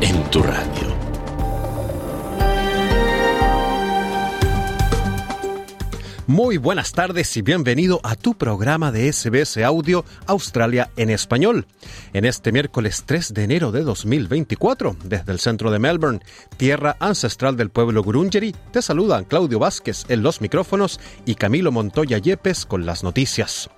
en tu radio. Muy buenas tardes y bienvenido a tu programa de SBS Audio Australia en español. En este miércoles 3 de enero de 2024, desde el centro de Melbourne, tierra ancestral del pueblo Gurungeri, te saludan Claudio Vázquez en los micrófonos y Camilo Montoya Yepes con las noticias.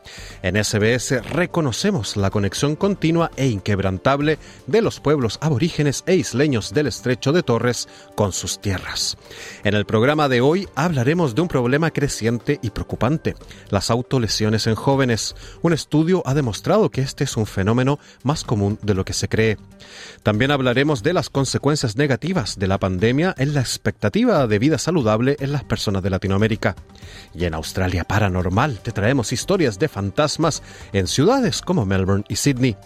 En SBS reconocemos la conexión continua e inquebrantable de los pueblos aborígenes e isleños del estrecho de Torres con sus tierras. En el programa de hoy hablaremos de un problema creciente y preocupante, las autolesiones en jóvenes. Un estudio ha demostrado que este es un fenómeno más común de lo que se cree. También hablaremos de las consecuencias negativas de la pandemia en la expectativa de vida saludable en las personas de Latinoamérica. Y en Australia Paranormal te traemos historias de fantasmas en ciudades como Melbourne y Sydney.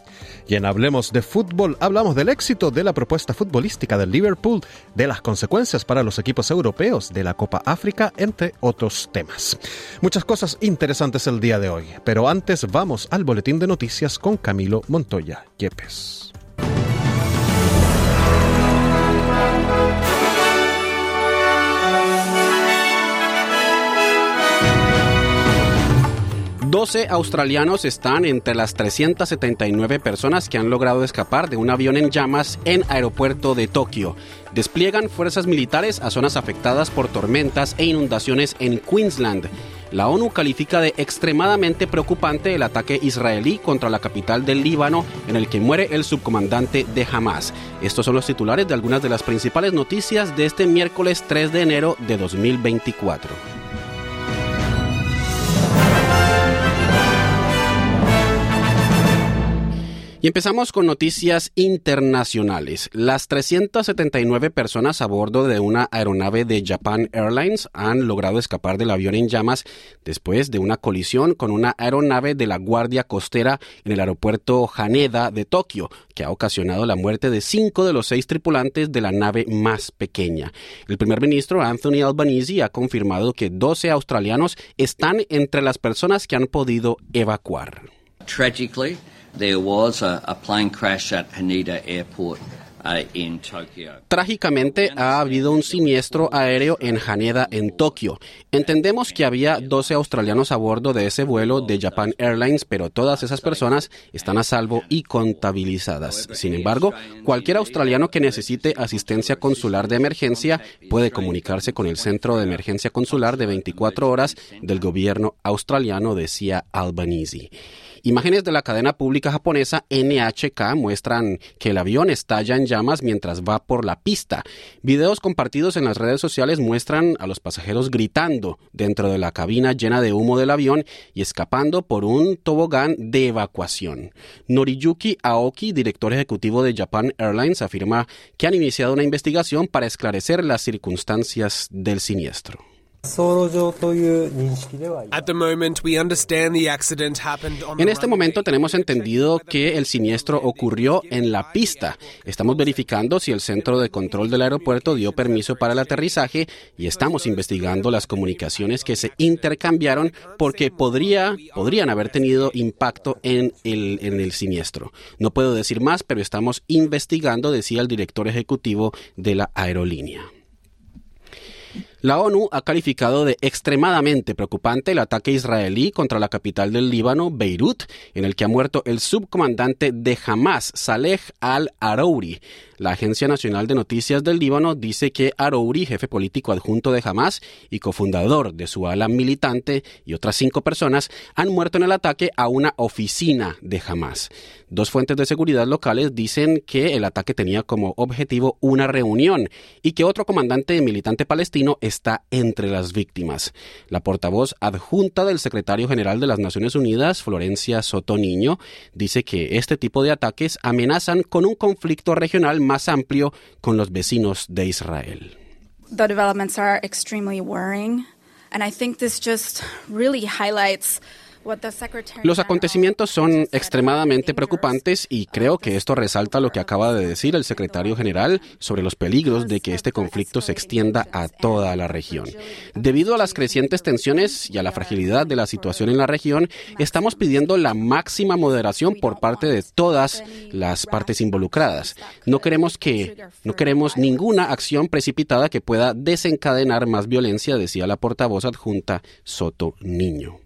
Y en Hablemos de Fútbol hablamos del éxito de la propuesta futbolística del Liverpool, de las consecuencias para los equipos europeos de la Copa África, entre otros temas. Muchas cosas interesantes el día de hoy, pero antes vamos al boletín de noticias con Camilo Montoya Yepes. Doce australianos están entre las 379 personas que han logrado escapar de un avión en llamas en aeropuerto de Tokio. Despliegan fuerzas militares a zonas afectadas por tormentas e inundaciones en Queensland. La ONU califica de extremadamente preocupante el ataque israelí contra la capital del Líbano en el que muere el subcomandante de Hamas. Estos son los titulares de algunas de las principales noticias de este miércoles 3 de enero de 2024. Y empezamos con noticias internacionales. Las 379 personas a bordo de una aeronave de Japan Airlines han logrado escapar del avión en llamas después de una colisión con una aeronave de la Guardia Costera en el aeropuerto Haneda de Tokio, que ha ocasionado la muerte de cinco de los seis tripulantes de la nave más pequeña. El primer ministro Anthony Albanese ha confirmado que 12 australianos están entre las personas que han podido evacuar. Tragically, there was a, plane crash at Haneda Airport. Uh. Trágicamente ha habido un siniestro aéreo en Haneda, en Tokio. Entendemos que había 12 australianos a bordo de ese vuelo de Japan Airlines, pero todas esas personas están a salvo y contabilizadas. Sin embargo, cualquier australiano que necesite asistencia consular de emergencia puede comunicarse con el Centro de Emergencia Consular de 24 horas del gobierno australiano, decía Albanese. Imágenes de la cadena pública japonesa NHK muestran que el avión estalla en llamas mientras va por la pista. Videos compartidos en las redes sociales muestran a los pasajeros gritando dentro de la cabina llena de humo del avión y escapando por un tobogán de evacuación. Noriyuki Aoki, director ejecutivo de Japan Airlines, afirma que han iniciado una investigación para esclarecer las circunstancias del siniestro. En este momento tenemos entendido que el siniestro ocurrió en la pista. Estamos verificando si el centro de control del aeropuerto dio permiso para el aterrizaje y estamos investigando las comunicaciones que se intercambiaron porque podría, podrían haber tenido impacto en el, en el siniestro. No puedo decir más, pero estamos investigando, decía el director ejecutivo de la aerolínea. La ONU ha calificado de extremadamente preocupante el ataque israelí contra la capital del Líbano, Beirut, en el que ha muerto el subcomandante de Hamas, Saleh al-Arouri. La Agencia Nacional de Noticias del Líbano dice que Arouri, jefe político adjunto de Hamas y cofundador de su ala militante, y otras cinco personas han muerto en el ataque a una oficina de Hamas. Dos fuentes de seguridad locales dicen que el ataque tenía como objetivo una reunión y que otro comandante militante palestino está entre las víctimas. La portavoz adjunta del secretario general de las Naciones Unidas, Florencia Soto Niño, dice que este tipo de ataques amenazan con un conflicto regional más amplio con los vecinos de Israel. The developments are extremely worrying, and I think this just really highlights los acontecimientos son extremadamente preocupantes y creo que esto resalta lo que acaba de decir el secretario general sobre los peligros de que este conflicto se extienda a toda la región. Debido a las crecientes tensiones y a la fragilidad de la situación en la región, estamos pidiendo la máxima moderación por parte de todas las partes involucradas. No queremos que no queremos ninguna acción precipitada que pueda desencadenar más violencia, decía la portavoz adjunta Soto Niño.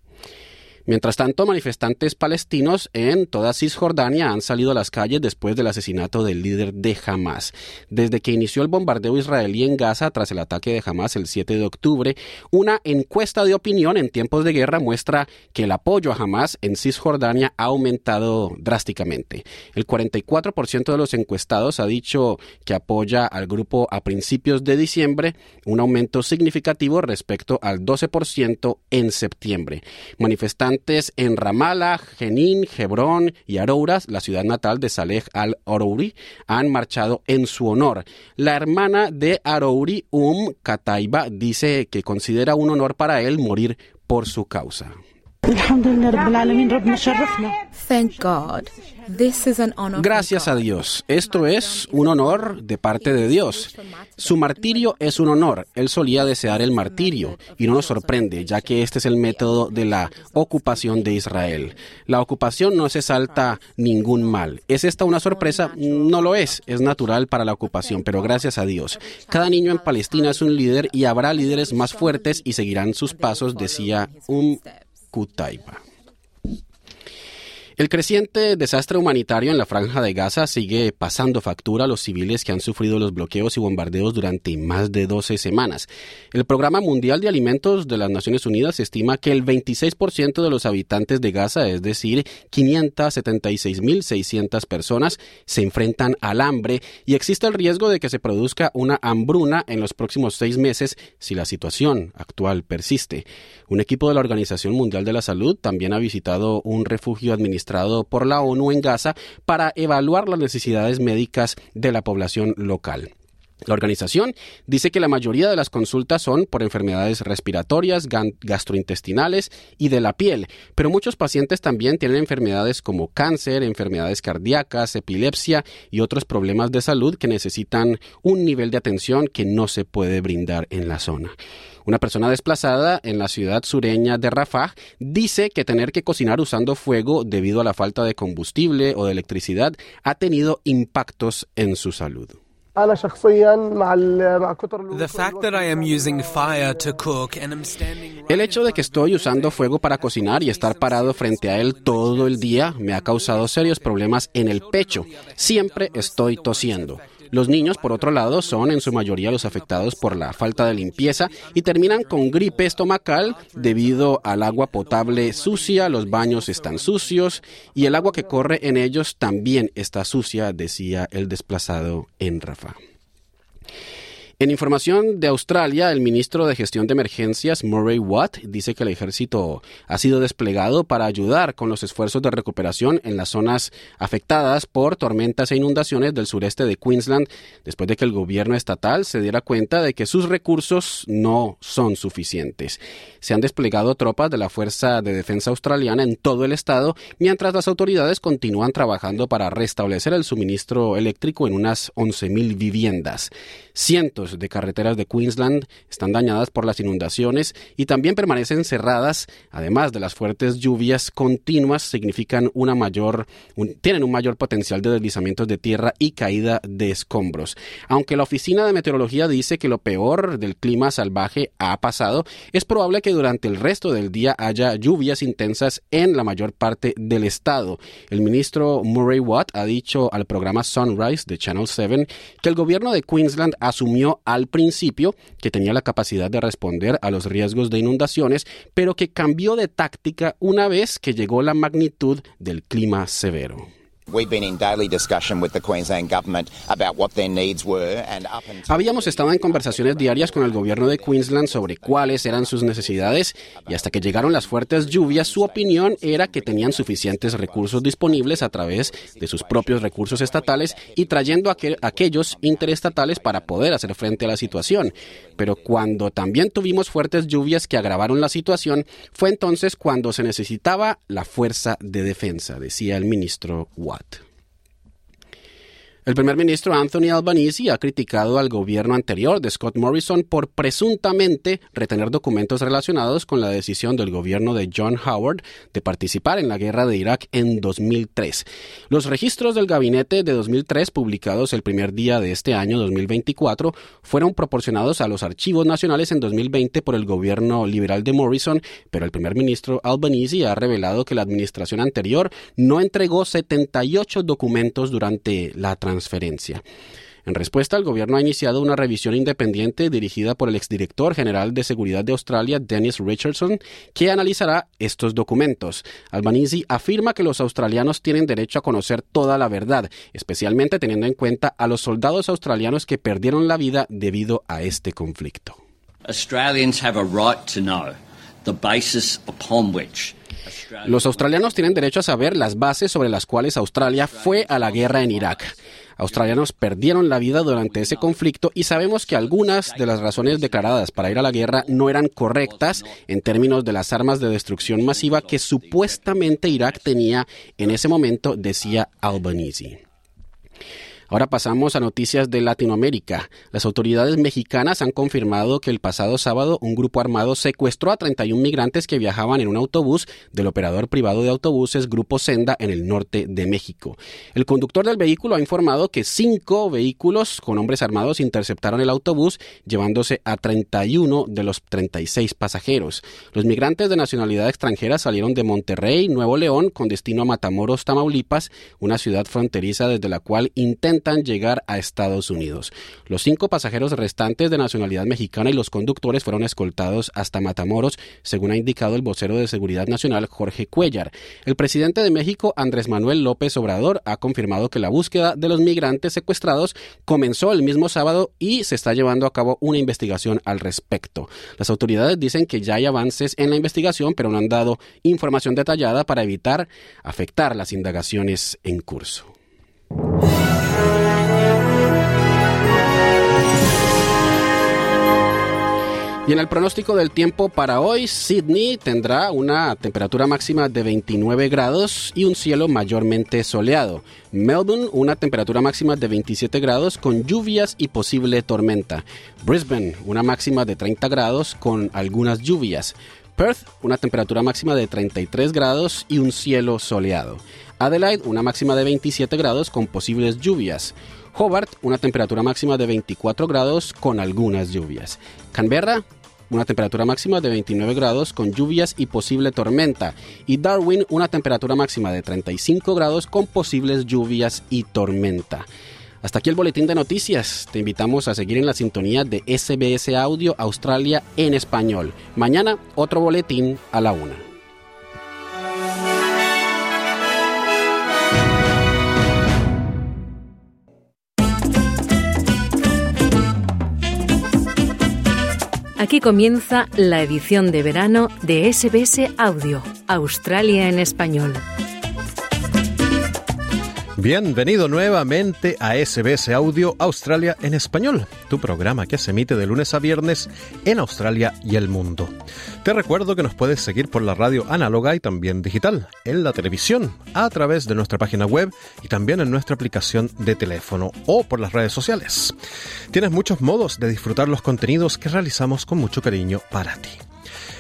Mientras tanto, manifestantes palestinos en toda Cisjordania han salido a las calles después del asesinato del líder de Hamas. Desde que inició el bombardeo israelí en Gaza tras el ataque de Hamas el 7 de octubre, una encuesta de opinión en tiempos de guerra muestra que el apoyo a Hamas en Cisjordania ha aumentado drásticamente. El 44% de los encuestados ha dicho que apoya al grupo a principios de diciembre, un aumento significativo respecto al 12% en septiembre. Manifestantes en Ramallah, Jenin, Hebrón y Arouras, la ciudad natal de Saleh al-Arouri, han marchado en su honor. La hermana de Arouri, Um Kataiba, dice que considera un honor para él morir por su causa. Thank God. Gracias a Dios. Esto es un honor de parte de Dios. Su martirio es un honor. Él solía desear el martirio y no nos sorprende, ya que este es el método de la ocupación de Israel. La ocupación no se salta ningún mal. ¿Es esta una sorpresa? No lo es. Es natural para la ocupación, pero gracias a Dios. Cada niño en Palestina es un líder y habrá líderes más fuertes y seguirán sus pasos, decía un El creciente desastre humanitario en la franja de Gaza sigue pasando factura a los civiles que han sufrido los bloqueos y bombardeos durante más de 12 semanas. El Programa Mundial de Alimentos de las Naciones Unidas estima que el 26% de los habitantes de Gaza, es decir, 576.600 personas, se enfrentan al hambre y existe el riesgo de que se produzca una hambruna en los próximos seis meses si la situación actual persiste. Un equipo de la Organización Mundial de la Salud también ha visitado un refugio administrativo por la ONU en Gaza para evaluar las necesidades médicas de la población local. La organización dice que la mayoría de las consultas son por enfermedades respiratorias, gastrointestinales y de la piel, pero muchos pacientes también tienen enfermedades como cáncer, enfermedades cardíacas, epilepsia y otros problemas de salud que necesitan un nivel de atención que no se puede brindar en la zona. Una persona desplazada en la ciudad sureña de Rafah dice que tener que cocinar usando fuego debido a la falta de combustible o de electricidad ha tenido impactos en su salud. El hecho de que estoy usando fuego para cocinar y estar parado frente a él todo el día me ha causado serios problemas en el pecho. Siempre estoy tosiendo. Los niños, por otro lado, son en su mayoría los afectados por la falta de limpieza y terminan con gripe estomacal debido al agua potable sucia, los baños están sucios y el agua que corre en ellos también está sucia, decía el desplazado en Rafa. En información de Australia, el ministro de Gestión de Emergencias, Murray Watt, dice que el ejército ha sido desplegado para ayudar con los esfuerzos de recuperación en las zonas afectadas por tormentas e inundaciones del sureste de Queensland, después de que el gobierno estatal se diera cuenta de que sus recursos no son suficientes. Se han desplegado tropas de la Fuerza de Defensa Australiana en todo el estado, mientras las autoridades continúan trabajando para restablecer el suministro eléctrico en unas 11.000 viviendas. Cientos de carreteras de Queensland están dañadas por las inundaciones y también permanecen cerradas. Además de las fuertes lluvias continuas, significan una mayor, tienen un mayor potencial de deslizamientos de tierra y caída de escombros. Aunque la Oficina de Meteorología dice que lo peor del clima salvaje ha pasado, es probable que durante el resto del día haya lluvias intensas en la mayor parte del estado. El ministro Murray Watt ha dicho al programa Sunrise de Channel 7 que el gobierno de Queensland asumió al principio que tenía la capacidad de responder a los riesgos de inundaciones, pero que cambió de táctica una vez que llegó la magnitud del clima severo. Habíamos estado en conversaciones diarias con el gobierno de Queensland sobre cuáles eran sus necesidades y hasta que llegaron las fuertes lluvias, su opinión era que tenían suficientes recursos disponibles a través de sus propios recursos estatales y trayendo aquellos interestatales para poder hacer frente a la situación. Pero cuando también tuvimos fuertes lluvias que agravaron la situación, fue entonces cuando se necesitaba la fuerza de defensa, decía el ministro Watt. God. El primer ministro Anthony Albanese ha criticado al gobierno anterior de Scott Morrison por presuntamente retener documentos relacionados con la decisión del gobierno de John Howard de participar en la guerra de Irak en 2003. Los registros del gabinete de 2003 publicados el primer día de este año 2024 fueron proporcionados a los archivos nacionales en 2020 por el gobierno liberal de Morrison, pero el primer ministro Albanese ha revelado que la administración anterior no entregó 78 documentos durante la transición En respuesta, el gobierno ha iniciado una revisión independiente dirigida por el exdirector general de Seguridad de Australia, Dennis Richardson, que analizará estos documentos. Albanese afirma que los australianos tienen derecho a conocer toda la verdad, especialmente teniendo en cuenta a los soldados australianos que perdieron la vida debido a este conflicto. Los australianos tienen derecho a saber las bases sobre las cuales Australia fue a la guerra en Irak australianos perdieron la vida durante ese conflicto y sabemos que algunas de las razones declaradas para ir a la guerra no eran correctas en términos de las armas de destrucción masiva que supuestamente Irak tenía en ese momento, decía Albanese. Ahora pasamos a noticias de Latinoamérica. Las autoridades mexicanas han confirmado que el pasado sábado un grupo armado secuestró a 31 migrantes que viajaban en un autobús del operador privado de autobuses Grupo Senda en el norte de México. El conductor del vehículo ha informado que cinco vehículos con hombres armados interceptaron el autobús, llevándose a 31 de los 36 pasajeros. Los migrantes de nacionalidad extranjera salieron de Monterrey, Nuevo León, con destino a Matamoros, Tamaulipas, una ciudad fronteriza desde la cual llegar a Estados Unidos. Los cinco pasajeros restantes de nacionalidad mexicana y los conductores fueron escoltados hasta Matamoros, según ha indicado el vocero de Seguridad Nacional Jorge Cuellar. El presidente de México, Andrés Manuel López Obrador, ha confirmado que la búsqueda de los migrantes secuestrados comenzó el mismo sábado y se está llevando a cabo una investigación al respecto. Las autoridades dicen que ya hay avances en la investigación, pero no han dado información detallada para evitar afectar las indagaciones en curso. Y en el pronóstico del tiempo para hoy, Sydney tendrá una temperatura máxima de 29 grados y un cielo mayormente soleado. Melbourne, una temperatura máxima de 27 grados con lluvias y posible tormenta. Brisbane, una máxima de 30 grados con algunas lluvias. Perth, una temperatura máxima de 33 grados y un cielo soleado. Adelaide, una máxima de 27 grados con posibles lluvias. Hobart, una temperatura máxima de 24 grados con algunas lluvias. Canberra, una temperatura máxima de 29 grados con lluvias y posible tormenta. Y Darwin, una temperatura máxima de 35 grados con posibles lluvias y tormenta. Hasta aquí el boletín de noticias. Te invitamos a seguir en la sintonía de SBS Audio Australia en español. Mañana otro boletín a la una. Aquí comienza la edición de verano de SBS Audio, Australia en español. Bienvenido nuevamente a SBS Audio Australia en Español, tu programa que se emite de lunes a viernes en Australia y el mundo. Te recuerdo que nos puedes seguir por la radio análoga y también digital, en la televisión, a través de nuestra página web y también en nuestra aplicación de teléfono o por las redes sociales. Tienes muchos modos de disfrutar los contenidos que realizamos con mucho cariño para ti.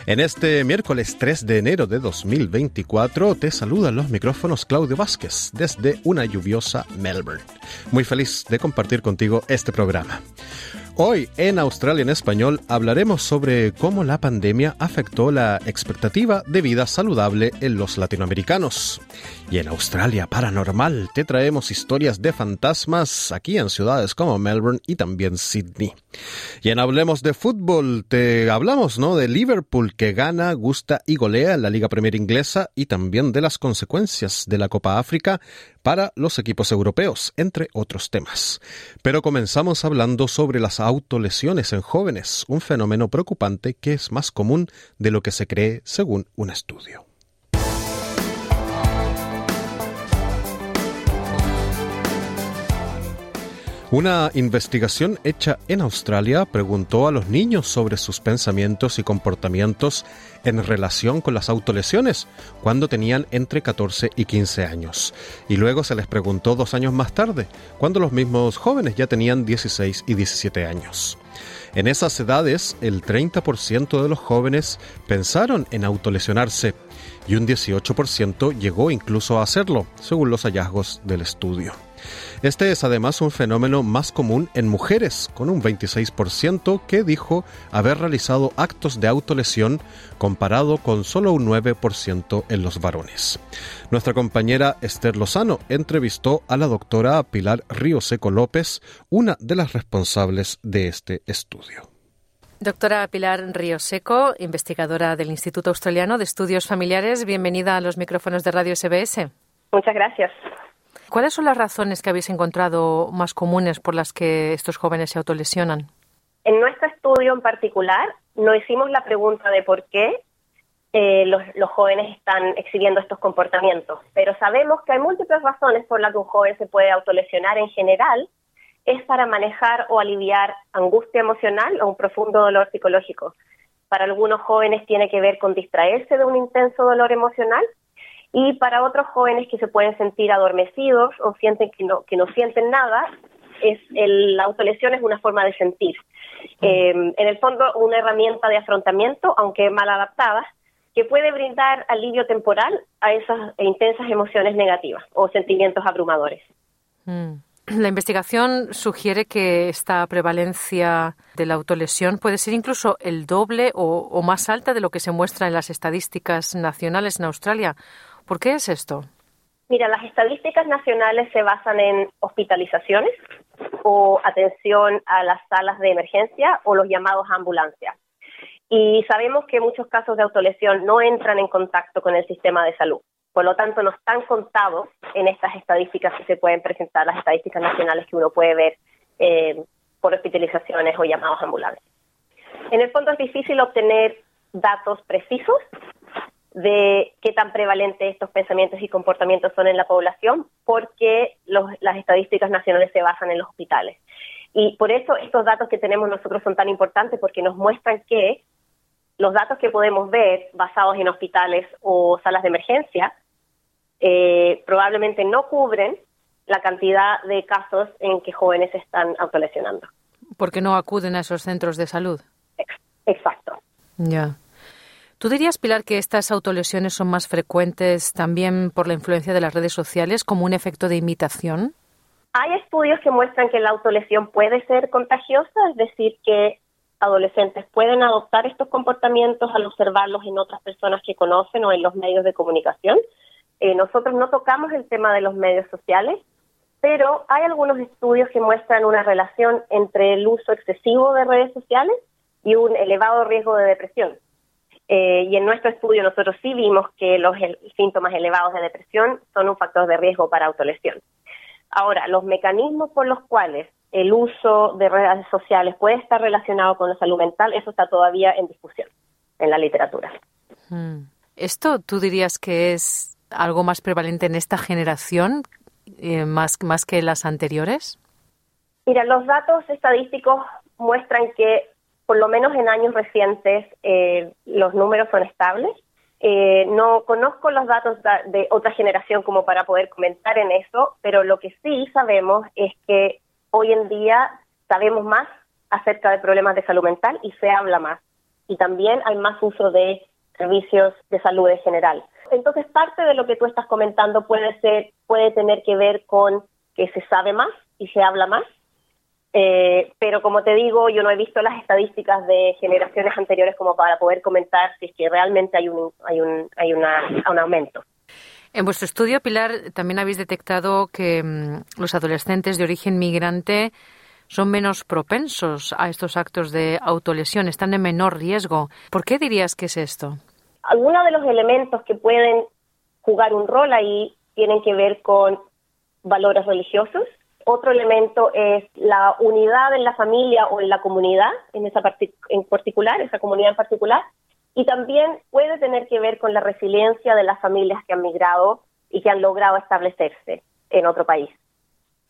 En este miércoles 3 de enero de 2024 te saludan los micrófonos Claudio Vázquez desde una lluviosa Melbourne. Muy feliz de compartir contigo este programa. Hoy en Australia en Español hablaremos sobre cómo la pandemia afectó la expectativa de vida saludable en los latinoamericanos. Y en Australia Paranormal te traemos historias de fantasmas aquí en ciudades como Melbourne y también Sydney. Y en Hablemos de Fútbol te hablamos ¿no? de Liverpool que gana, gusta y golea en la Liga Premier Inglesa y también de las consecuencias de la Copa África para los equipos europeos, entre otros temas. Pero comenzamos hablando sobre las autolesiones en jóvenes, un fenómeno preocupante que es más común de lo que se cree según un estudio. Una investigación hecha en Australia preguntó a los niños sobre sus pensamientos y comportamientos en relación con las autolesiones cuando tenían entre 14 y 15 años. Y luego se les preguntó dos años más tarde, cuando los mismos jóvenes ya tenían 16 y 17 años. En esas edades, el 30% de los jóvenes pensaron en autolesionarse y un 18% llegó incluso a hacerlo, según los hallazgos del estudio. Este es además un fenómeno más común en mujeres, con un 26% que dijo haber realizado actos de autolesión comparado con solo un 9% en los varones. Nuestra compañera Esther Lozano entrevistó a la doctora Pilar Río Seco López, una de las responsables de este estudio. Doctora Pilar Río Seco, investigadora del Instituto Australiano de Estudios Familiares, bienvenida a los micrófonos de Radio SBS. Muchas gracias. ¿Cuáles son las razones que habéis encontrado más comunes por las que estos jóvenes se autolesionan? En nuestro estudio en particular, no hicimos la pregunta de por qué eh, los, los, jóvenes están exhibiendo estos comportamientos, pero sabemos que hay múltiples razones por las que un joven se puede autolesionar en general, es para manejar o aliviar angustia emocional o un profundo dolor psicológico. Para algunos jóvenes tiene que ver con distraerse de un intenso dolor emocional y para otros jóvenes que se pueden sentir adormecidos o sienten que no, que no sienten nada, es el, la autolesión es una forma de sentir. Eh, en el fondo, una herramienta de afrontamiento, aunque mal adaptada, que puede brindar alivio temporal a esas intensas emociones negativas o sentimientos abrumadores. Mm. La investigación sugiere que esta prevalencia de la autolesión puede ser incluso el doble o, o más alta de lo que se muestra en las estadísticas nacionales en Australia. ¿Por qué es esto? Mira, las estadísticas nacionales se basan en hospitalizaciones o atención a las salas de emergencia o los llamados ambulancias. Y sabemos que muchos casos de autolesión no entran en contacto con el sistema de salud. Por lo tanto, no están contados en estas estadísticas que se pueden presentar, las estadísticas nacionales que uno puede ver eh, por hospitalizaciones o llamados ambulancias. En el fondo es difícil obtener datos precisos de qué tan prevalentes estos pensamientos y comportamientos son en la población, porque las estadísticas nacionales se basan en los hospitales. Y por eso estos datos que tenemos nosotros son tan importantes, porque nos muestran que los datos que podemos ver basados en hospitales o salas de emergencia eh, probablemente no cubren la cantidad de casos en que jóvenes están autolesionando. Porque no acuden a esos centros de salud. Exacto. Ya. ¿Tú dirías, Pilar, que estas autolesiones son más frecuentes también por la influencia de las redes sociales como un efecto de imitación? Hay estudios que muestran que la autolesión puede ser contagiosa, es decir, que adolescentes pueden adoptar estos comportamientos al observarlos en otras personas que conocen o en los medios de comunicación. Eh, nosotros no tocamos el tema de los medios sociales, pero hay algunos estudios que muestran una relación entre el uso excesivo de redes sociales y un elevado riesgo de depresión. Eh, y en nuestro estudio nosotros sí vimos que los síntomas elevados de depresión son un factor de riesgo para autolesión. Ahora, los mecanismos por los cuales el uso de redes sociales puede estar relacionado con la salud mental, eso está todavía en discusión en la literatura. Hmm. ¿Esto tú dirías que es algo más prevalente en esta generación, eh, más, más que las anteriores? Mira, los datos estadísticos muestran que por lo menos en años recientes eh, los números son estables. Eh, no conozco los datos de otra generación como para poder comentar en eso, pero lo que sí sabemos es que hoy en día sabemos más acerca de problemas de salud mental y se habla más. Y también hay más uso de servicios de salud en general. Entonces, parte de lo que tú estás comentando puede ser, puede tener que ver con que se sabe más y se habla más, Eh, pero como te digo, yo no he visto las estadísticas de generaciones anteriores como para poder comentar si es que realmente hay un, hay un, hay un aumento. En vuestro estudio, Pilar, también habéis detectado que mm, los adolescentes de origen migrante son menos propensos a estos actos de autolesión, están en menor riesgo. ¿Por qué dirías que es esto? Algunos de los elementos que pueden jugar un rol ahí tienen que ver con valores religiosos. Otro elemento es la unidad en la familia o en la comunidad, en esa en particular, esa comunidad en particular. Y también puede tener que ver con la resiliencia de las familias que han migrado y que han logrado establecerse en otro país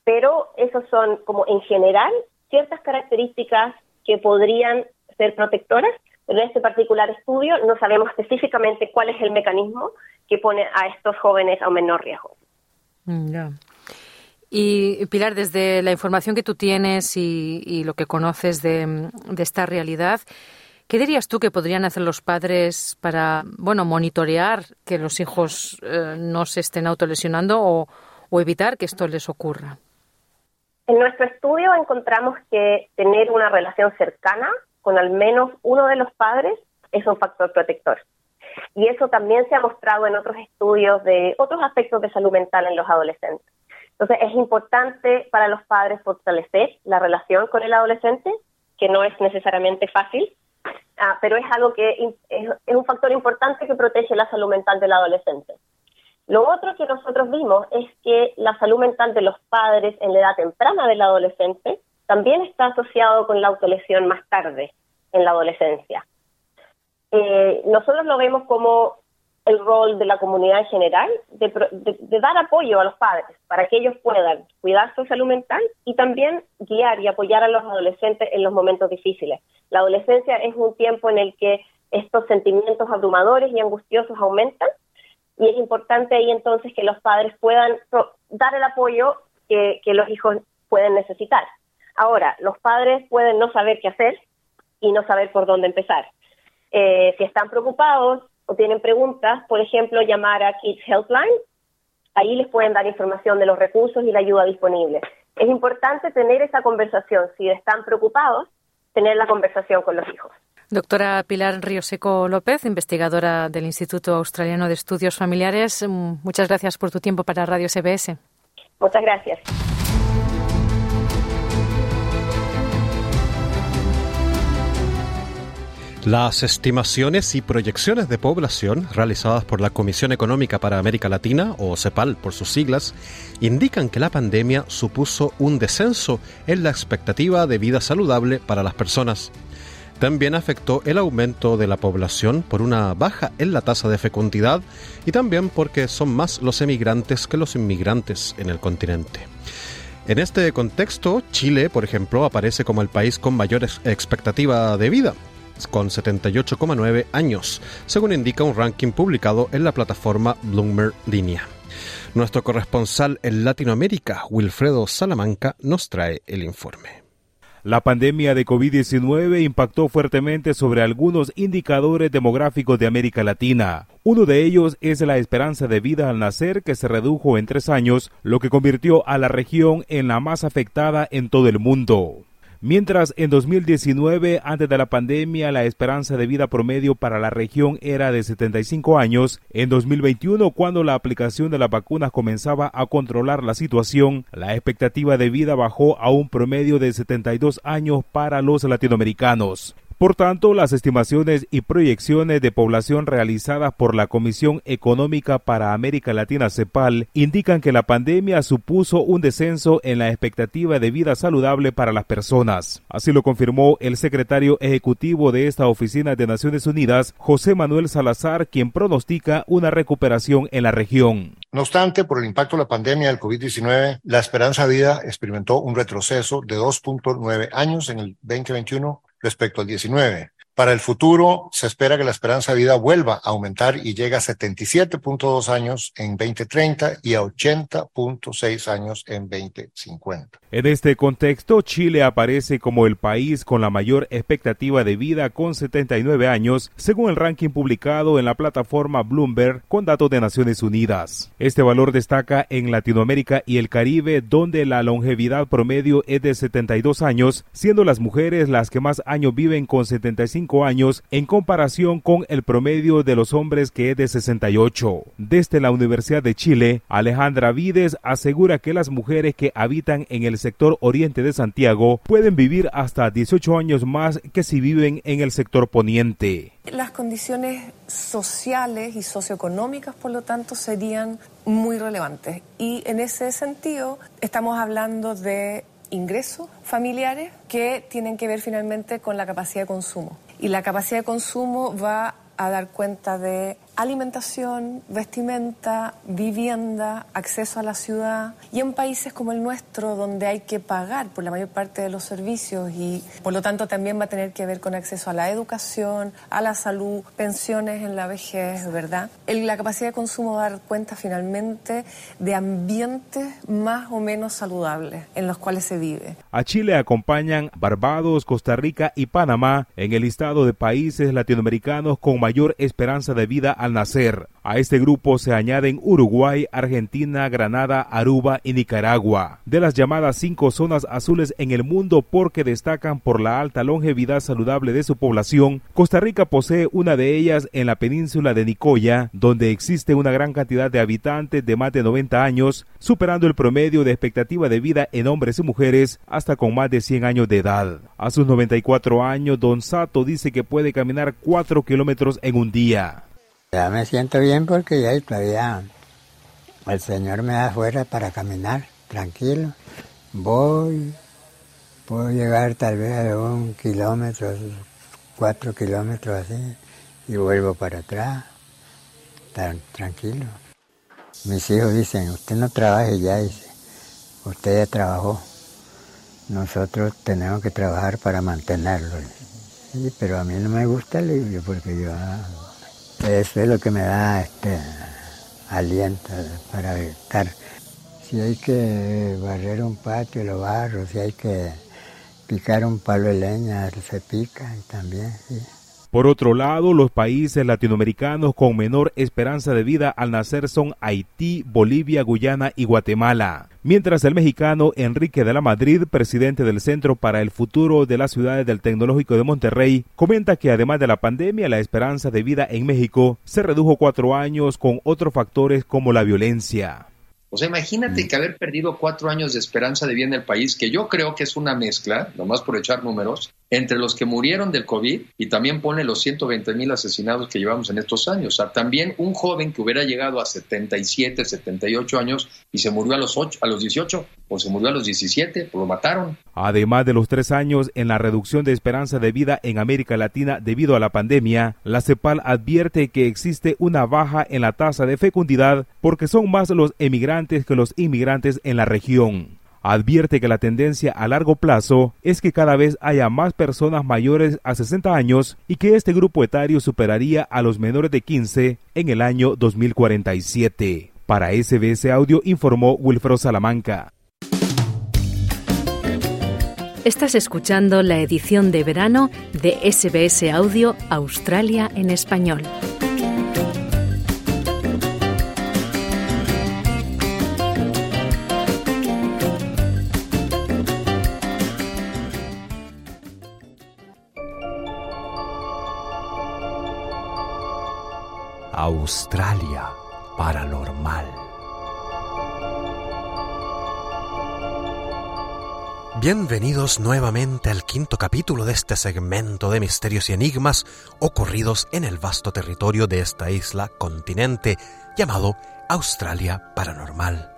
pero esos son como en general ciertas características que podrían ser protectoras, en este particular estudio no sabemos específicamente cuál es el mecanismo que pone a estos jóvenes a un menor riesgo. Mm, y Pilar, desde la información que tú tienes y, lo que conoces de, esta realidad, ¿qué dirías tú que podrían hacer los padres para, bueno, monitorear que los hijos eh, no se estén autolesionando o evitar que esto les ocurra? En nuestro estudio encontramos que tener una relación cercana con al menos uno de los padres es un factor protector. Y eso también se ha mostrado en otros estudios de otros aspectos de salud mental en los adolescentes. Entonces es importante para los padres fortalecer la relación con el adolescente, que no es necesariamente fácil, ah, pero es algo que es un factor importante que protege la salud mental del adolescente. Lo otro que nosotros vimos es que la salud mental de los padres en la edad temprana del adolescente también está asociado con la autolesión más tarde en la adolescencia. Eh, nosotros lo vemos como el rol de la comunidad en general de, dar apoyo a los padres para que ellos puedan cuidar su salud mental y también guiar y apoyar a los adolescentes en los momentos difíciles. La adolescencia es un tiempo en el que estos sentimientos abrumadores y angustiosos aumentan y es importante ahí entonces que los padres puedan dar el apoyo que, los hijos pueden necesitar. Ahora, los padres pueden no saber qué hacer y no saber por dónde empezar. Eh, si están preocupados o tienen preguntas, por ejemplo, llamar a Kids Helpline, ahí les pueden dar información de los recursos y la ayuda disponible. Es importante tener esa conversación. Si están preocupados, tener la conversación con los hijos. Doctora Pilar Ríoseco López, investigadora del Instituto Australiano de Estudios Familiares, mm, muchas gracias por tu tiempo para Radio SBS. Muchas gracias. Las estimaciones y proyecciones de población realizadas por la Comisión Económica para América Latina, o CEPAL por sus siglas, indican que la pandemia supuso un descenso en la expectativa de vida saludable para las personas. También afectó el aumento de la población por una baja en la tasa de fecundidad y también porque son más los emigrantes que los inmigrantes en el continente. En este contexto, Chile, por ejemplo, aparece como el país con mayor expectativa de vida, con 78,9 años, según indica un ranking publicado en la plataforma Bloomberg Línea. Nuestro corresponsal en Latinoamérica, Wilfredo Salamanca, nos trae el informe. La pandemia de COVID-19 impactó fuertemente sobre algunos indicadores demográficos de América Latina. Uno de ellos es la esperanza de vida al nacer que se redujo en tres años, lo que convirtió a la región en la más afectada en todo el mundo. Mientras en 2019, antes de la pandemia, la esperanza de vida promedio para la región era de 75 años, en 2021, cuando la aplicación de las vacunas comenzaba a controlar la situación, la expectativa de vida bajó a un promedio de 72 años para los latinoamericanos. Por tanto, las estimaciones y proyecciones de población realizadas por la Comisión Económica para América Latina CEPAL indican que la pandemia supuso un descenso en la expectativa de vida saludable para las personas. Así lo confirmó el secretario ejecutivo de esta oficina de Naciones Unidas, José Manuel Salazar, quien pronostica una recuperación en la región. No obstante, por el impacto de la pandemia del COVID-19, la esperanza de vida experimentó un retroceso de 2.9 años en el 2021 respecto al 19. Para el futuro, se espera que la esperanza de vida vuelva a aumentar y llegue a 77.2 años en 2030 y a 80.6 años en 2050. En este contexto, Chile aparece como el país con la mayor expectativa de vida con 79 años, según el ranking publicado en la plataforma Bloomberg con datos de Naciones Unidas. Este valor destaca en Latinoamérica y el Caribe, donde la longevidad promedio es de 72 años, siendo las mujeres las que más años viven con 75 años en comparación con el promedio de los hombres que es de 68. Desde la Universidad de Chile, Alejandra Vides asegura que las mujeres que habitan en el sector oriente de Santiago pueden vivir hasta 18 años más que si viven en el sector poniente. Las condiciones sociales y socioeconómicas, por lo tanto, serían muy relevantes. Y en ese sentido, estamos hablando de ingresos familiares que tienen que ver finalmente con la capacidad de consumo y la capacidad de consumo va a dar cuenta de alimentación, vestimenta, vivienda, acceso a la ciudad. Y en países como el nuestro, donde hay que pagar por la mayor parte de los servicios y por lo tanto también va a tener que ver con acceso a la educación, a la salud, pensiones en la vejez, ¿verdad? la capacidad de consumo va a dar cuenta finalmente de ambientes más o menos saludables en los cuales se vive. A Chile acompañan Barbados, Costa Rica y Panamá en el listado de países latinoamericanos con mayor esperanza de vida al nacer. A este grupo se añaden Uruguay, Argentina, Granada, Aruba y Nicaragua. De las llamadas cinco zonas azules en el mundo porque destacan por la alta longevidad saludable de su población, Costa Rica posee una de ellas en la península de Nicoya, donde existe una gran cantidad de habitantes de más de 90 años, superando el promedio de expectativa de vida en hombres y mujeres hasta con más de 100 años de edad. A sus 94 años, Don Sato dice que puede caminar 4 kilómetros en un día. Ya me siento bien porque ya todavía el Señor me da fuera para caminar tranquilo. Voy, puedo llegar tal vez a un kilómetro, cuatro kilómetros así, y vuelvo para atrás, tan tranquilo. Mis hijos dicen, usted no trabaje ya, dice, usted ya trabajó. Nosotros tenemos que trabajar para mantenerlo. Sí, pero a mí no me gusta el libro porque yo ah, eso es lo que me da este aliento para estar. Si hay que barrer un patio, lo barro. Si hay que picar un palo de leña, se pica también, sí. Por otro lado, los países latinoamericanos con menor esperanza de vida al nacer son Haití, Bolivia, Guyana y Guatemala. Mientras el mexicano Enrique de la Madrid, presidente del Centro para el Futuro de las Ciudades del Tecnológico de Monterrey, comenta que además de la pandemia, la esperanza de vida en México se redujo cuatro años con otros factores como la violencia. O sea, imagínate mm. que haber perdido cuatro años de esperanza de vida en el país, que yo creo que es una mezcla, nomás por echar números, entre los que murieron del COVID y también pone los 120 mil asesinados que llevamos en estos años. O sea, también un joven que hubiera llegado a 77, 78 años y se murió a los, 8, a los 18 o se murió a los 17, pues lo mataron. Además de los tres años en la reducción de esperanza de vida en América Latina debido a la pandemia, la CEPAL advierte que existe una baja en la tasa de fecundidad porque son más los emigrantes que los inmigrantes en la región advierte que la tendencia a largo plazo es que cada vez haya más personas mayores a 60 años y que este grupo etario superaría a los menores de 15 en el año 2047. Para SBS Audio informó Wilfredo Salamanca. Estás escuchando la edición de verano de SBS Audio Australia en español. Australia Paranormal. Bienvenidos nuevamente al quinto capítulo de este segmento de misterios y enigmas ocurridos en el vasto territorio de esta isla continente llamado Australia Paranormal.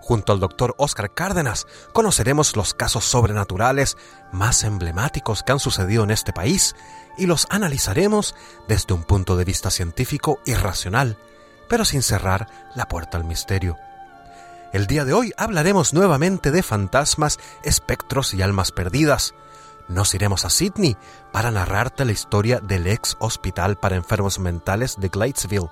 Junto al doctor Oscar Cárdenas conoceremos los casos sobrenaturales más emblemáticos que han sucedido en este país y los analizaremos desde un punto de vista científico y racional, pero sin cerrar la puerta al misterio. El día de hoy hablaremos nuevamente de fantasmas, espectros y almas perdidas. nos iremos a Sydney para narrarte la historia del ex hospital para enfermos mentales de Gladesville,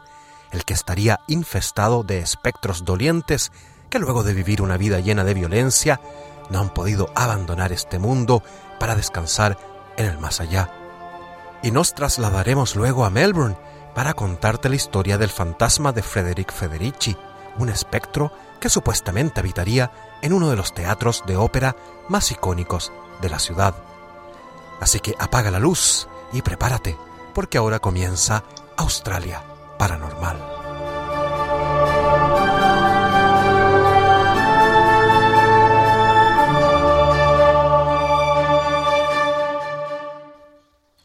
el que estaría infestado de espectros dolientes que luego de vivir una vida llena de violencia no han podido abandonar este mundo para descansar en el más allá. Y nos trasladaremos luego a Melbourne para contarte la historia del fantasma de Frederick Federici, un espectro que supuestamente habitaría en uno de los teatros de ópera más icónicos de la ciudad. Así que apaga la luz y prepárate, porque ahora comienza Australia Paranormal.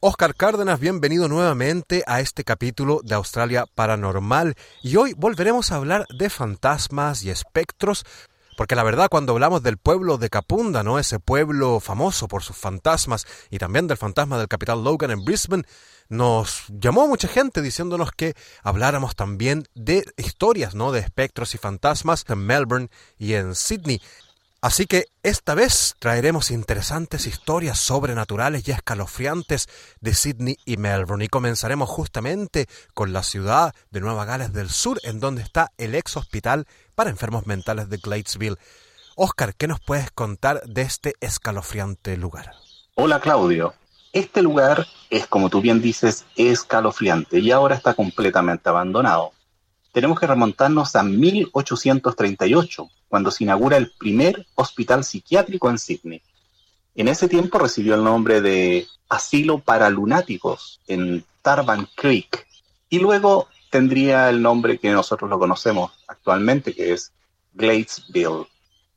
Oscar Cárdenas, bienvenido nuevamente a este capítulo de Australia Paranormal y hoy volveremos a hablar de fantasmas y espectros, porque la verdad cuando hablamos del pueblo de Capunda, ¿no? Ese pueblo famoso por sus fantasmas y también del fantasma del capital Logan en Brisbane, nos llamó mucha gente diciéndonos que habláramos también de historias, ¿no? De espectros y fantasmas en Melbourne y en Sydney. Así que esta vez traeremos interesantes historias sobrenaturales y escalofriantes de Sydney y Melbourne y comenzaremos justamente con la ciudad de Nueva Gales del Sur en donde está el ex hospital para enfermos mentales de Gladesville. Oscar, ¿qué nos puedes contar de este escalofriante lugar? Hola Claudio, este lugar es como tú bien dices escalofriante y ahora está completamente abandonado tenemos que remontarnos a 1838, cuando se inaugura el primer hospital psiquiátrico en Sydney. En ese tiempo recibió el nombre de Asilo para Lunáticos en Tarban Creek y luego tendría el nombre que nosotros lo conocemos actualmente, que es Gladesville.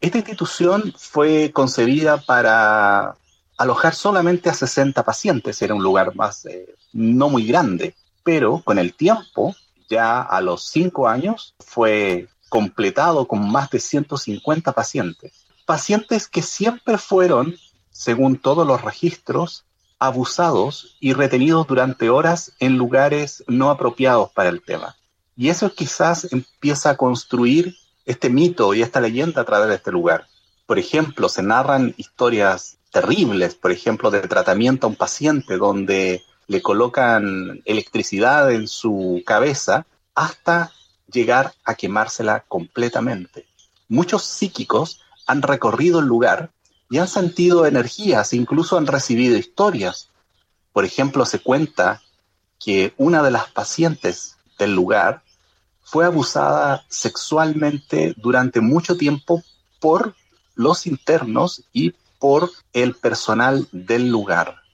Esta institución fue concebida para alojar solamente a 60 pacientes, era un lugar más eh, no muy grande, pero con el tiempo ya a los cinco años fue completado con más de 150 pacientes. Pacientes que siempre fueron, según todos los registros, abusados y retenidos durante horas en lugares no apropiados para el tema. Y eso quizás empieza a construir este mito y esta leyenda a través de este lugar. Por ejemplo, se narran historias terribles, por ejemplo, de tratamiento a un paciente donde le colocan electricidad en su cabeza hasta llegar a quemársela completamente. Muchos psíquicos han recorrido el lugar y han sentido energías, incluso han recibido historias. Por ejemplo, se cuenta que una de las pacientes del lugar fue abusada sexualmente durante mucho tiempo por los internos y por el personal del lugar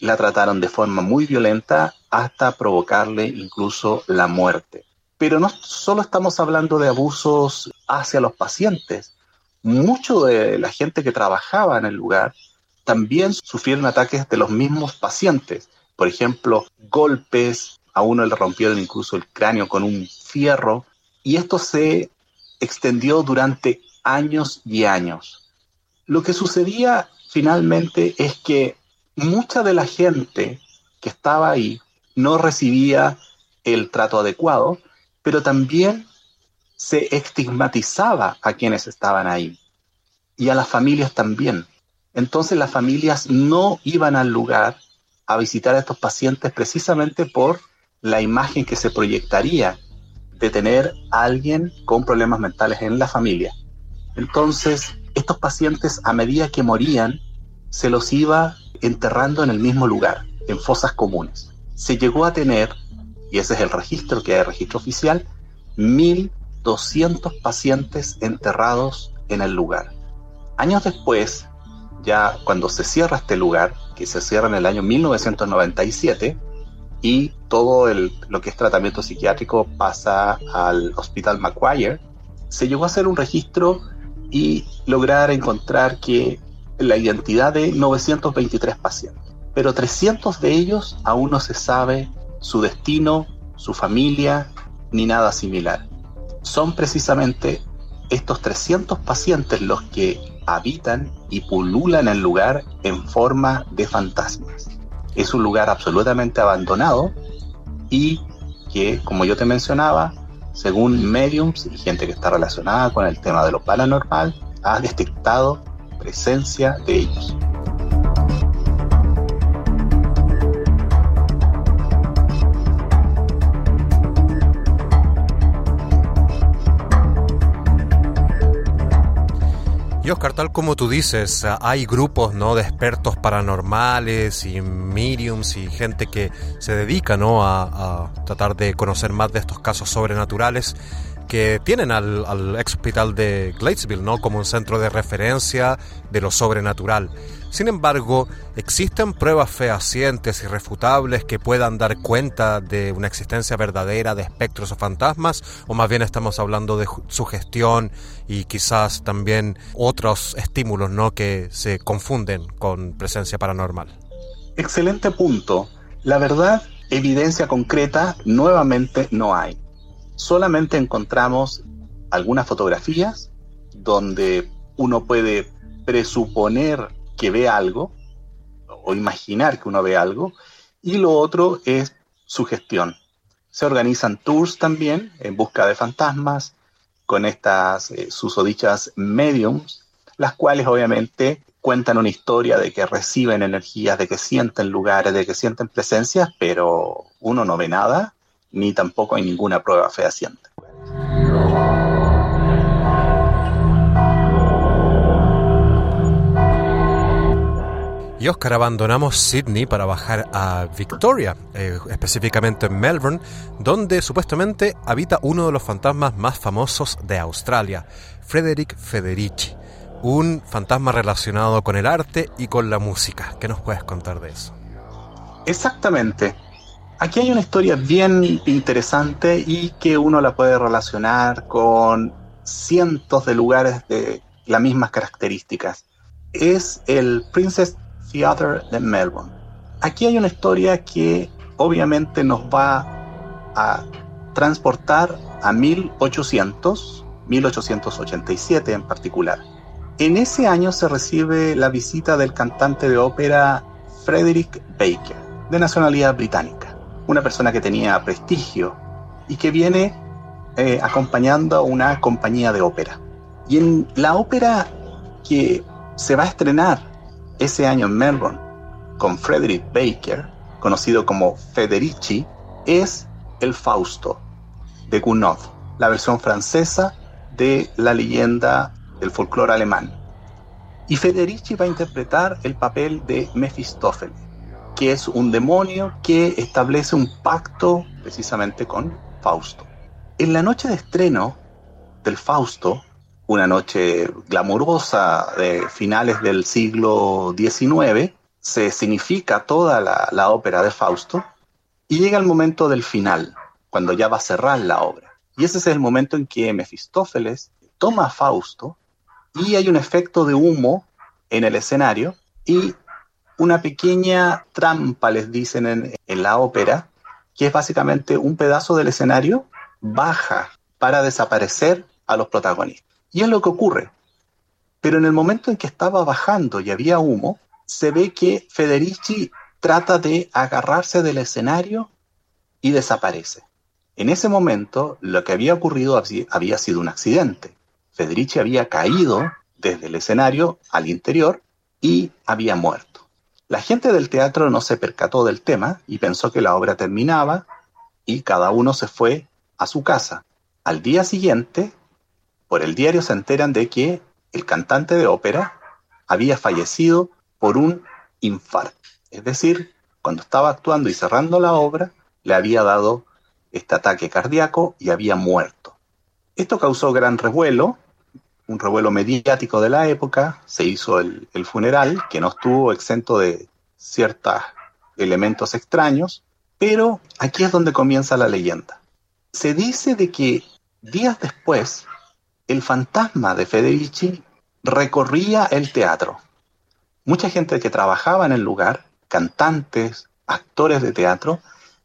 la trataron de forma muy violenta hasta provocarle incluso la muerte. Pero no solo estamos hablando de abusos hacia los pacientes, mucho de la gente que trabajaba en el lugar también sufrieron ataques de los mismos pacientes. Por ejemplo, golpes, a uno le rompieron incluso el cráneo con un fierro, y esto se extendió durante años y años. Lo que sucedía finalmente es que mucha de la gente que estaba ahí no recibía el trato adecuado, pero también se estigmatizaba a quienes estaban ahí y a las familias también. Entonces las familias no iban al lugar a visitar a estos pacientes precisamente por la imagen que se proyectaría de tener a alguien con problemas mentales en la familia. Entonces, estos pacientes a medida que morían, se los iba enterrando en el mismo lugar, en fosas comunes. Se llegó a tener, y ese es el registro que hay, registro oficial, 1.200 pacientes enterrados en el lugar. Años después, ya cuando se cierra este lugar, que se cierra en el año 1997, y todo el, lo que es tratamiento psiquiátrico pasa al Hospital Macquarie, se llegó a hacer un registro y lograr encontrar que la identidad de 923 pacientes, pero 300 de ellos aún no se sabe su destino, su familia, ni nada similar. Son precisamente estos 300 pacientes los que habitan y pululan el lugar en forma de fantasmas. Es un lugar absolutamente abandonado y que, como yo te mencionaba, según mediums y gente que está relacionada con el tema de lo paranormal, ha detectado presencia de ellos. Y Oscar, tal como tú dices, hay grupos ¿no? de expertos paranormales y mediums y gente que se dedica ¿no? a, a tratar de conocer más de estos casos sobrenaturales que tienen al, al ex hospital de Gladesville ¿no? como un centro de referencia de lo sobrenatural. Sin embargo, ¿existen pruebas fehacientes y refutables que puedan dar cuenta de una existencia verdadera de espectros o fantasmas? ¿O más bien estamos hablando de sugestión y quizás también otros estímulos ¿no? que se confunden con presencia paranormal? Excelente punto. La verdad, evidencia concreta nuevamente no hay. Solamente encontramos algunas fotografías donde uno puede presuponer que ve algo o imaginar que uno ve algo y lo otro es sugestión. Se organizan tours también en busca de fantasmas con estas eh, susodichas mediums, las cuales obviamente cuentan una historia de que reciben energías, de que sienten lugares, de que sienten presencias, pero uno no ve nada, ni tampoco hay ninguna prueba fehaciente. Y Oscar, abandonamos Sydney para bajar a Victoria, eh, específicamente en Melbourne, donde supuestamente habita uno de los fantasmas más famosos de Australia, Frederick Federici, un fantasma relacionado con el arte y con la música. ¿Qué nos puedes contar de eso? Exactamente. Aquí hay una historia bien interesante y que uno la puede relacionar con cientos de lugares de las mismas características. Es el Princess Theatre de Melbourne. Aquí hay una historia que obviamente nos va a transportar a 1800, 1887 en particular. En ese año se recibe la visita del cantante de ópera Frederick Baker, de nacionalidad británica, una persona que tenía prestigio y que viene eh, acompañando a una compañía de ópera. Y en la ópera que se va a estrenar ese año en Melbourne con Frederick Baker, conocido como Federici, es el Fausto de Gounod, la versión francesa de la leyenda del folclore alemán. Y Federici va a interpretar el papel de Mefistófeles, que es un demonio que establece un pacto precisamente con Fausto. En la noche de estreno del Fausto, una noche glamurosa de finales del siglo XIX, se significa toda la, ópera de Fausto y llega el momento del final, cuando ya va a cerrar la obra. Y ese es el momento en que Mefistófeles toma a Fausto y hay un efecto de humo en el escenario y una pequeña trampa, les dicen en, en la ópera, que es básicamente un pedazo del escenario baja para desaparecer a los protagonistas. Y es lo que ocurre. Pero en el momento en que estaba bajando y había humo, se ve que Federici trata de agarrarse del escenario y desaparece. En ese momento, lo que había ocurrido había sido un accidente. Federici había caído desde el escenario al interior y había muerto. La gente del teatro no se percató del tema y pensó que la obra terminaba y cada uno se fue a su casa. Al día siguiente, por el diario se enteran de que el cantante de ópera había fallecido por un infarto. Es decir, cuando estaba actuando y cerrando la obra, le había dado este ataque cardíaco y había muerto. Esto causó gran revuelo, un revuelo mediático de la época, se hizo el, el funeral, que no estuvo exento de ciertos elementos extraños, pero aquí es donde comienza la leyenda. Se dice de que días después el fantasma de Federici recorría el teatro. Mucha gente que trabajaba en el lugar, cantantes, actores de teatro,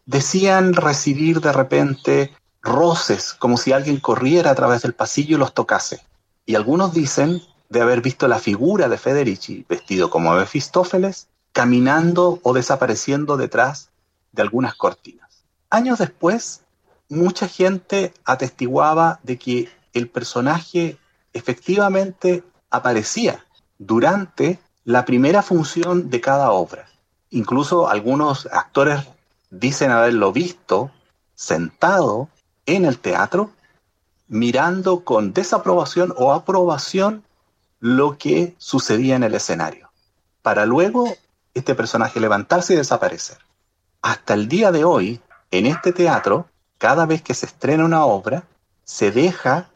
decían recibir de repente roces, como si alguien corriera a través del pasillo y los tocase. Y algunos dicen de haber visto la figura de Federici, vestido como Mefistófeles, caminando o desapareciendo detrás de algunas cortinas. Años después, mucha gente atestiguaba de que el personaje efectivamente aparecía durante la primera función de cada obra. Incluso algunos actores dicen haberlo visto sentado en el teatro, mirando con desaprobación o aprobación lo que sucedía en el escenario, para luego este personaje levantarse y desaparecer. Hasta el día de hoy, en este teatro, cada vez que se estrena una obra, se deja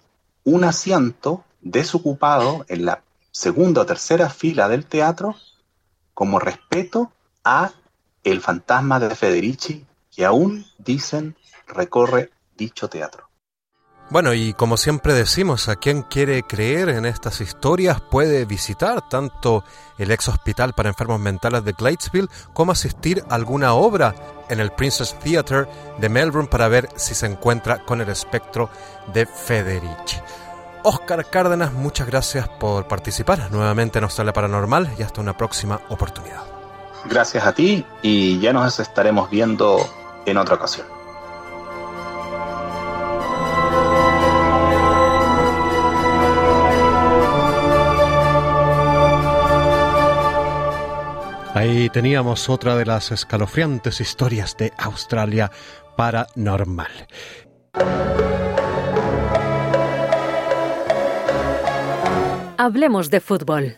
un asiento desocupado en la segunda o tercera fila del teatro como respeto a el fantasma de Federici que aún dicen recorre dicho teatro. Bueno, y como siempre decimos, a quien quiere creer en estas historias puede visitar tanto el ex hospital para enfermos mentales de Gladesville como asistir a alguna obra en el Princess Theatre de Melbourne para ver si se encuentra con el espectro de Federici. Oscar Cárdenas, muchas gracias por participar nuevamente en Australia Paranormal y hasta una próxima oportunidad. Gracias a ti y ya nos estaremos viendo en otra ocasión. Ahí teníamos otra de las escalofriantes historias de Australia paranormal. Hablemos de fútbol.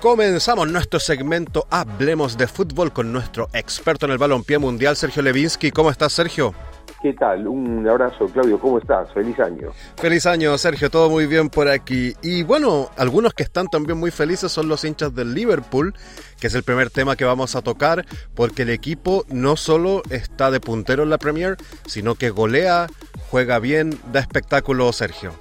Comenzamos nuestro segmento Hablemos de fútbol con nuestro experto en el balompié mundial, Sergio Levinsky. ¿Cómo estás, Sergio? ¿Qué tal? Un abrazo, Claudio. ¿Cómo estás? Feliz año. Feliz año, Sergio. Todo muy bien por aquí. Y bueno, algunos que están también muy felices son los hinchas del Liverpool, que es el primer tema que vamos a tocar, porque el equipo no solo está de puntero en la Premier, sino que golea, juega bien, da espectáculo, Sergio.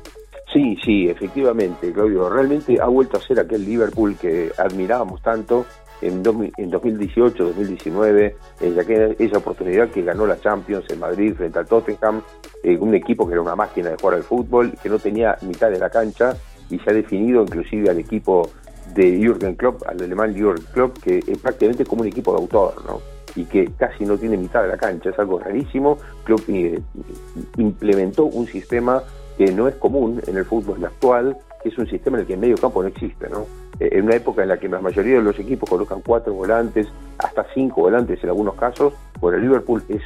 Sí, sí, efectivamente, Claudio. Realmente ha vuelto a ser aquel Liverpool que admirábamos tanto en, 2018, 2019, en esa oportunidad que ganó la Champions en Madrid frente al Tottenham, eh, un equipo que era una máquina de jugar al fútbol, que no tenía mitad de la cancha y se ha definido inclusive al equipo de Jürgen Klopp, al alemán Jürgen Klopp, que es prácticamente como un equipo de autor, ¿no? y que casi no tiene mitad de la cancha, es algo rarísimo. Klopp eh, implementó un sistema que no es común en el fútbol actual, que es un sistema en el que el medio campo no existe, ¿no? Eh, en una época en la que la mayoría de los equipos colocan cuatro volantes, hasta cinco volantes en algunos casos, bueno, el Liverpool es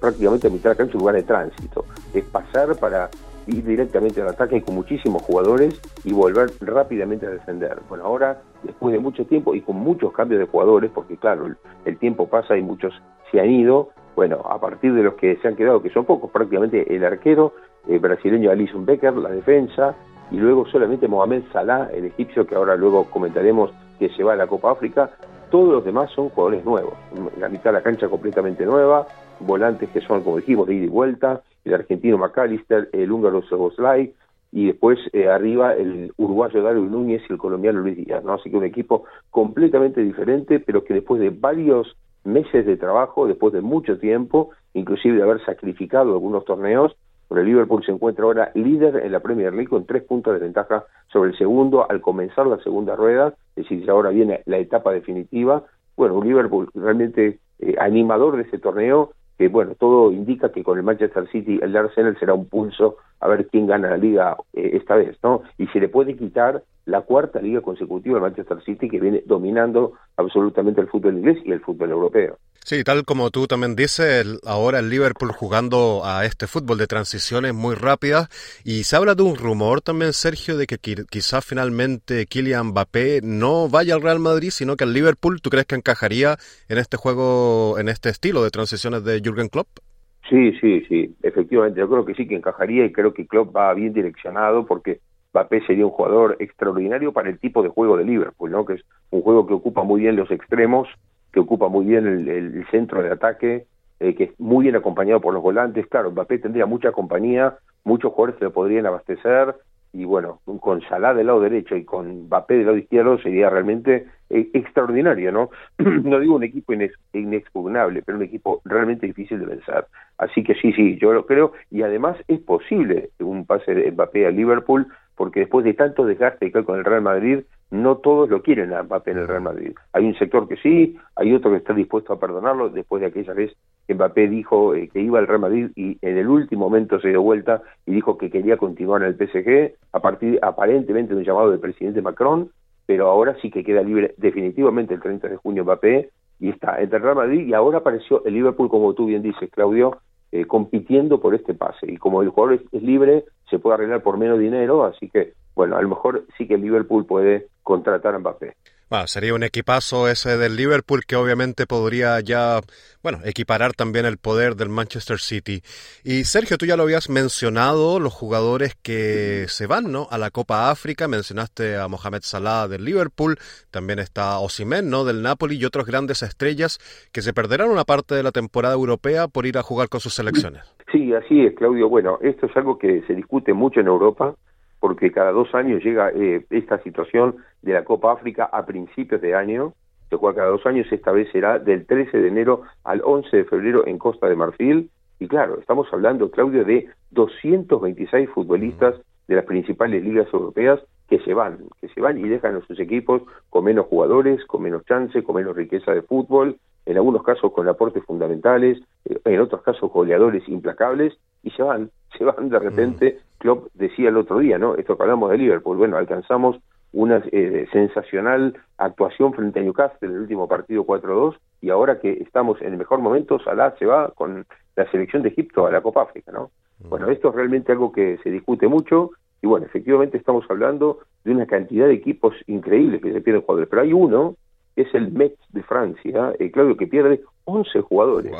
prácticamente a mitad de cancha un lugar de tránsito, es pasar para ir directamente al ataque con muchísimos jugadores y volver rápidamente a defender. Bueno, ahora, después de mucho tiempo y con muchos cambios de jugadores, porque claro, el, tiempo pasa y muchos se han ido, bueno, a partir de los que se han quedado, que son pocos, prácticamente el arquero, el brasileño Alison Becker, la defensa, y luego solamente Mohamed Salah, el egipcio que ahora luego comentaremos que se va a la Copa África, todos los demás son jugadores nuevos, la mitad de la cancha completamente nueva, volantes que son, como dijimos, de ida y vuelta, el argentino McAllister, el húngaro Soboslai, y después eh, arriba el uruguayo Dario Núñez y el colombiano Luis Díaz, ¿no? Así que un equipo completamente diferente, pero que después de varios meses de trabajo, después de mucho tiempo, inclusive de haber sacrificado algunos torneos, el Liverpool se encuentra ahora líder en la Premier League con tres puntos de ventaja sobre el segundo al comenzar la segunda rueda, es decir, ahora viene la etapa definitiva. Bueno, un Liverpool realmente eh, animador de ese torneo, que bueno, todo indica que con el Manchester City el Arsenal será un pulso a ver quién gana la liga eh, esta vez, ¿no? Y se le puede quitar la cuarta liga consecutiva al Manchester City que viene dominando absolutamente el fútbol inglés y el fútbol europeo. Sí, tal como tú también dices, ahora el Liverpool jugando a este fútbol de transiciones muy rápidas y se habla de un rumor también, Sergio, de que quizá finalmente Kylian Mbappé no vaya al Real Madrid, sino que el Liverpool, ¿tú crees que encajaría en este juego, en este estilo de transiciones de Jürgen Klopp? Sí, sí, sí, efectivamente, yo creo que sí que encajaría y creo que Klopp va bien direccionado porque Mbappé sería un jugador extraordinario para el tipo de juego de Liverpool, ¿no? que es un juego que ocupa muy bien los extremos que ocupa muy bien el, centro de ataque, eh, que es muy bien acompañado por los volantes. Claro, Mbappé tendría mucha compañía, muchos jugadores que lo podrían abastecer, y bueno, con Salah del lado derecho y con Mbappé del lado izquierdo sería realmente eh, extraordinario, ¿no? no digo un equipo inexpugnable, pero un equipo realmente difícil de vencer. Así que sí, sí, yo lo creo, y además es posible un pase de Mbappé a Liverpool, porque después de tanto desgaste que con el Real Madrid, no todos lo quieren a Mbappé en el Real Madrid. Hay un sector que sí, hay otro que está dispuesto a perdonarlo después de aquella vez que Mbappé dijo eh, que iba al Real Madrid y en el último momento se dio vuelta y dijo que quería continuar en el PSG a partir aparentemente de un llamado del presidente Macron, pero ahora sí que queda libre definitivamente el 30 de junio Mbappé y está entre el Real Madrid y ahora apareció el Liverpool como tú bien dices Claudio eh, compitiendo por este pase y como el jugador es libre se puede arreglar por menos dinero así que bueno, a lo mejor sí que Liverpool puede contratar a Mbappé. Bueno, sería un equipazo ese del Liverpool que obviamente podría ya, bueno, equiparar también el poder del Manchester City. Y Sergio, tú ya lo habías mencionado, los jugadores que se van, ¿no? A la Copa África, mencionaste a Mohamed Salah del Liverpool, también está Osimhen, ¿no? Del Napoli y otras grandes estrellas que se perderán una parte de la temporada europea por ir a jugar con sus selecciones. Sí, así es, Claudio. Bueno, esto es algo que se discute mucho en Europa porque cada dos años llega eh, esta situación de la Copa África a principios de año, de cual cada dos años esta vez será del 13 de enero al 11 de febrero en Costa de Marfil, y claro, estamos hablando, Claudio, de 226 futbolistas de las principales ligas europeas que se van, que se van y dejan a sus equipos con menos jugadores, con menos chance, con menos riqueza de fútbol, en algunos casos con aportes fundamentales, eh, en otros casos goleadores implacables, y se van, se van de repente. Mm. Klopp decía el otro día, ¿no? Esto que hablamos de Liverpool, bueno, alcanzamos una eh, sensacional actuación frente a Newcastle en el último partido 4-2 y ahora que estamos en el mejor momento, Salah se va con la selección de Egipto a la Copa África, ¿no? Mm. Bueno, esto es realmente algo que se discute mucho y bueno, efectivamente estamos hablando de una cantidad de equipos increíbles que se pierden jugadores, pero hay uno, que es el Metz de Francia, eh, Claudio, que pierde 11 jugadores.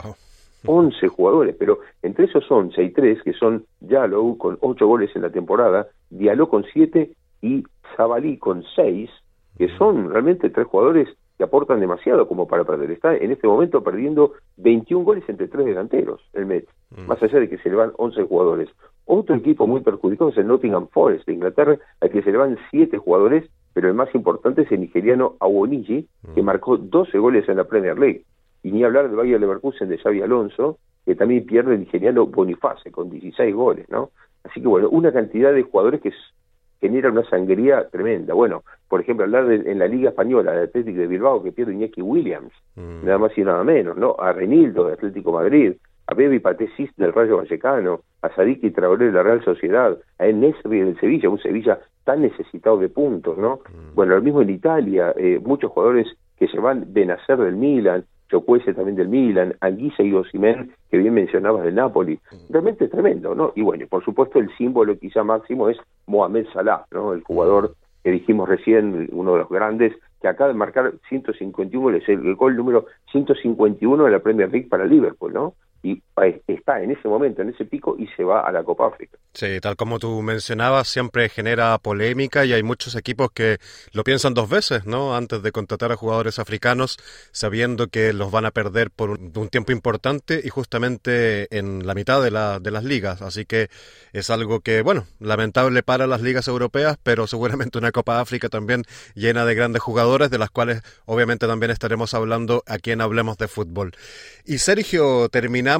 11 jugadores, pero entre esos 11 hay tres que son Yalou con 8 goles en la temporada, Diallo con 7 y Zabalí con 6, que son realmente tres jugadores que aportan demasiado como para perder. Está en este momento perdiendo 21 goles entre tres delanteros, el Met, mm. más allá de que se le van 11 jugadores. Otro equipo muy perjudicado es el Nottingham Forest de Inglaterra, al que se le van 7 jugadores, pero el más importante es el nigeriano Awoniji, que mm. marcó 12 goles en la Premier League. Y ni hablar del Bayern Leverkusen de Xavi Alonso, que también pierde el nigeriano Boniface con 16 goles, ¿no? Así que bueno, una cantidad de jugadores que genera una sangría tremenda. Bueno, por ejemplo, hablar de, en la Liga Española de Atlético de Bilbao que pierde Iñaki Williams, mm. nada más y nada menos, ¿no? A Renildo de Atlético Madrid, a Bebi Patesis del Rayo Vallecano, a Sadiki Traoré de la Real Sociedad, a Enesri del Sevilla, un Sevilla tan necesitado de puntos, ¿no? Mm. Bueno, lo mismo en Italia, eh, muchos jugadores que se van de nacer del Milan, Chocuese también del Milan, Anguisa y Osimen, que bien mencionabas del Napoli. Realmente es tremendo, ¿no? Y bueno, por supuesto el símbolo quizá máximo es Mohamed Salah, ¿no? El jugador que dijimos recién, uno de los grandes, que acaba de marcar 151 goles, el gol número 151 de la Premier League para Liverpool, ¿no? Y está en ese momento, en ese pico, y se va a la Copa África. Sí, tal como tú mencionabas, siempre genera polémica y hay muchos equipos que lo piensan dos veces, ¿no? Antes de contratar a jugadores africanos, sabiendo que los van a perder por un, tiempo importante y justamente en la mitad de, la, de las ligas. Así que es algo que, bueno, lamentable para las ligas europeas, pero seguramente una Copa África también llena de grandes jugadores, de las cuales obviamente también estaremos hablando aquí en Hablemos de Fútbol. Y Sergio, termina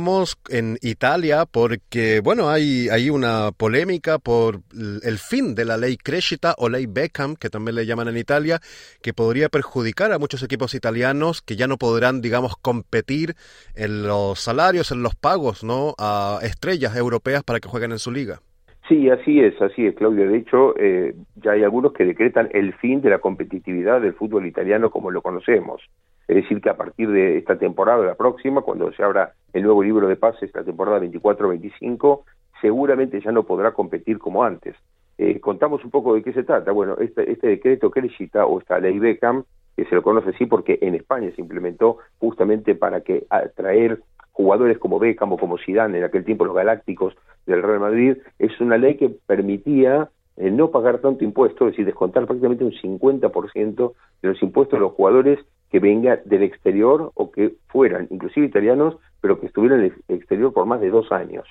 en Italia porque, bueno, hay, hay una polémica por el fin de la ley Crescita o ley Beckham, que también le llaman en Italia, que podría perjudicar a muchos equipos italianos que ya no podrán, digamos, competir en los salarios, en los pagos, ¿no? A estrellas europeas para que jueguen en su liga. Sí, así es, así es, Claudio. De hecho, eh, ya hay algunos que decretan el fin de la competitividad del fútbol italiano como lo conocemos. Es decir, que a partir de esta temporada, la próxima, cuando se abra el nuevo libro de pases, la temporada 24-25, seguramente ya no podrá competir como antes. Eh, contamos un poco de qué se trata. Bueno, este, este decreto Crescita o esta ley Beckham, que se lo conoce así porque en España se implementó justamente para que atraer jugadores como Beckham o como Zidane, en aquel tiempo los Galácticos del Real Madrid, es una ley que permitía eh, no pagar tanto impuesto, es decir, descontar prácticamente un 50% de los impuestos de los jugadores que vengan del exterior o que fueran, inclusive italianos, pero que estuvieran en el exterior por más de dos años.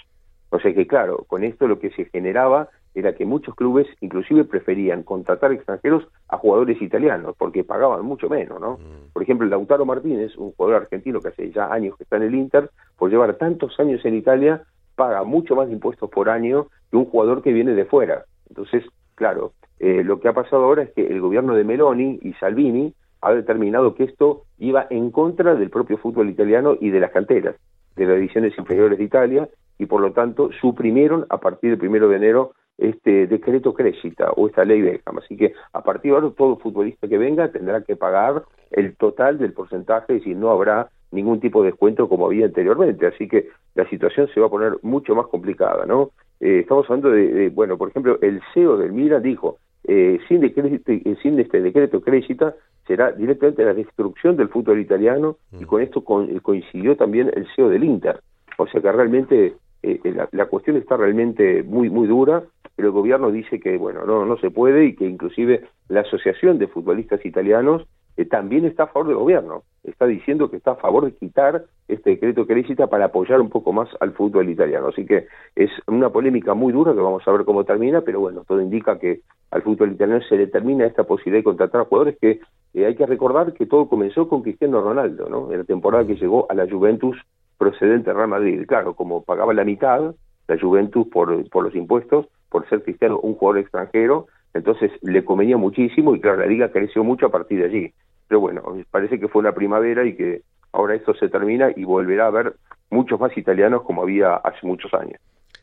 O sea que, claro, con esto lo que se generaba era que muchos clubes inclusive preferían contratar extranjeros a jugadores italianos porque pagaban mucho menos, ¿no? Mm. Por ejemplo, Lautaro Martínez, un jugador argentino que hace ya años que está en el Inter, por llevar tantos años en Italia, paga mucho más impuestos por año que un jugador que viene de fuera. Entonces, claro, eh, lo que ha pasado ahora es que el gobierno de Meloni y Salvini ha determinado que esto iba en contra del propio fútbol italiano y de las canteras, de las divisiones inferiores de Italia, y por lo tanto suprimieron a partir del primero de enero este decreto Crescita o esta ley Beckham. Así que a partir de ahora todo futbolista que venga tendrá que pagar el total del porcentaje, es decir, no habrá ningún tipo de descuento como había anteriormente. Así que la situación se va a poner mucho más complicada, ¿no? Eh, estamos hablando de, bueno, por ejemplo, el CEO del Mira dijo, eh, sin, decreto, eh, sin este decreto crédito será directamente la destrucción del fútbol italiano y con esto coincidió también el CEO del Inter. O sea que realmente la, la, cuestión está realmente muy muy dura, pero el gobierno dice que bueno no no se puede y que inclusive la asociación de futbolistas italianos también está a favor del gobierno. Está diciendo que está a favor de quitar este decreto necesita para apoyar un poco más al fútbol italiano. Así que es una polémica muy dura que vamos a ver cómo termina, pero bueno, todo indica que al fútbol italiano se le termina esta posibilidad de contratar a jugadores que eh, hay que recordar que todo comenzó con Cristiano Ronaldo, ¿no? En la temporada que llegó a la Juventus procedente de Real Madrid. Claro, como pagaba la mitad la Juventus por, por los impuestos, por ser Cristiano un jugador extranjero, entonces le convenía muchísimo y claro, la liga creció mucho a partir de allí. Pero bueno, parece que fue una primavera y que ahora esto se termina y volverá a haber muchos más italianos como había hace muchos años.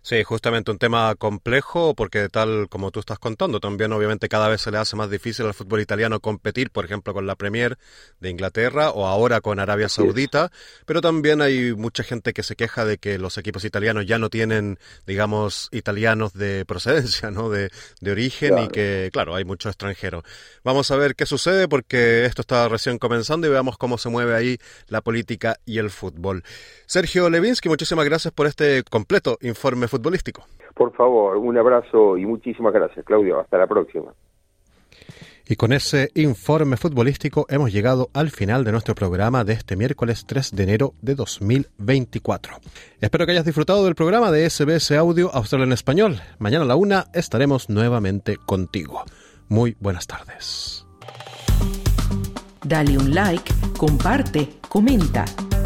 Sí, justamente un tema complejo porque tal como tú estás contando, también obviamente cada vez se le hace más difícil al fútbol italiano competir, por ejemplo, con la Premier de Inglaterra o ahora con Arabia Saudita, pero también hay mucha gente que se queja de que los equipos italianos ya no tienen, digamos, italianos de procedencia, ¿no? De, de origen y que, claro, hay mucho extranjero. Vamos a ver qué sucede porque esto está recién comenzando y veamos cómo se mueve ahí la política y el fútbol. Sergio Levinsky, muchísimas gracias por este completo informe futbolístico. Por favor, un abrazo y muchísimas gracias, Claudio. Hasta la próxima. Y con ese informe futbolístico hemos llegado al final de nuestro programa de este miércoles 3 de enero de 2024. Espero que hayas disfrutado del programa de SBS Audio Australia en Español. Mañana a la una estaremos nuevamente contigo. Muy buenas tardes. Dale un like, comparte, comenta.